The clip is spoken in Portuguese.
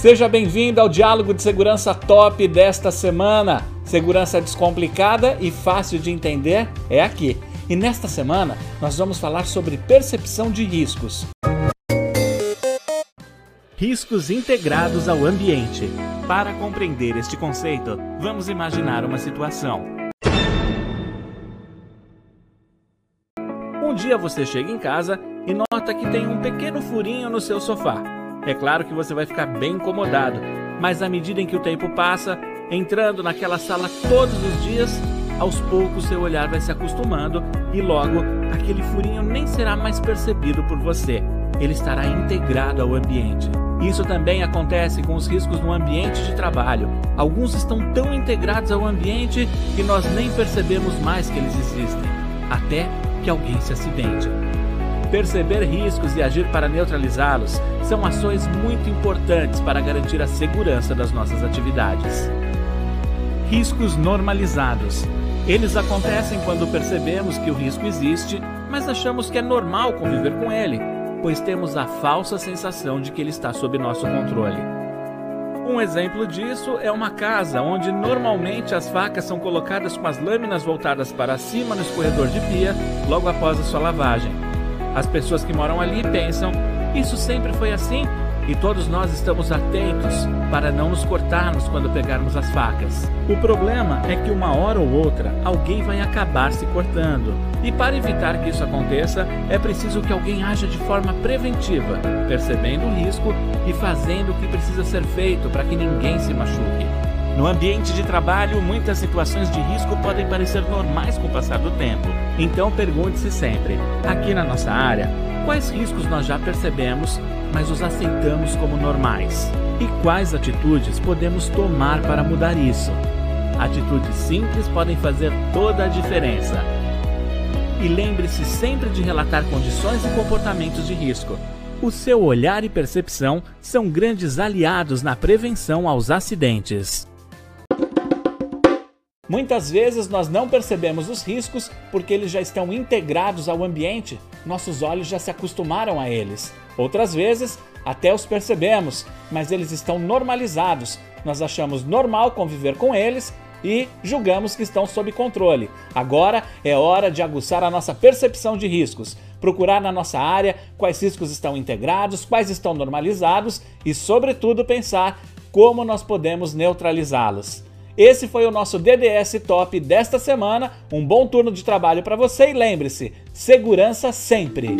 Seja bem-vindo ao Diálogo de Segurança Top desta semana. Segurança descomplicada e fácil de entender é aqui. E nesta semana nós vamos falar sobre percepção de riscos. Riscos integrados ao ambiente. Para compreender este conceito, vamos imaginar uma situação. Um dia você chega em casa e nota que tem um pequeno furinho no seu sofá. É claro que você vai ficar bem incomodado, mas à medida em que o tempo passa, entrando naquela sala todos os dias, aos poucos seu olhar vai se acostumando e logo aquele furinho nem será mais percebido por você. Ele estará integrado ao ambiente. Isso também acontece com os riscos no ambiente de trabalho. Alguns estão tão integrados ao ambiente que nós nem percebemos mais que eles existem, até que alguém se acidente. Perceber riscos e agir para neutralizá-los são ações muito importantes para garantir a segurança das nossas atividades. Riscos normalizados. Eles acontecem quando percebemos que o risco existe, mas achamos que é normal conviver com ele, pois temos a falsa sensação de que ele está sob nosso controle. Um exemplo disso é uma casa onde normalmente as facas são colocadas com as lâminas voltadas para cima no escorredor de pia logo após a sua lavagem. As pessoas que moram ali pensam: isso sempre foi assim e todos nós estamos atentos para não nos cortarmos quando pegarmos as facas. O problema é que uma hora ou outra alguém vai acabar se cortando. E para evitar que isso aconteça, é preciso que alguém haja de forma preventiva, percebendo o risco e fazendo o que precisa ser feito para que ninguém se machuque. No ambiente de trabalho, muitas situações de risco podem parecer normais com o passar do tempo. Então pergunte-se sempre: aqui na nossa área, quais riscos nós já percebemos, mas os aceitamos como normais? E quais atitudes podemos tomar para mudar isso? Atitudes simples podem fazer toda a diferença. E lembre-se sempre de relatar condições e comportamentos de risco. O seu olhar e percepção são grandes aliados na prevenção aos acidentes. Muitas vezes nós não percebemos os riscos porque eles já estão integrados ao ambiente, nossos olhos já se acostumaram a eles. Outras vezes, até os percebemos, mas eles estão normalizados. Nós achamos normal conviver com eles e julgamos que estão sob controle. Agora é hora de aguçar a nossa percepção de riscos, procurar na nossa área quais riscos estão integrados, quais estão normalizados e, sobretudo, pensar como nós podemos neutralizá-los. Esse foi o nosso DDS Top desta semana. Um bom turno de trabalho para você e lembre-se, segurança sempre.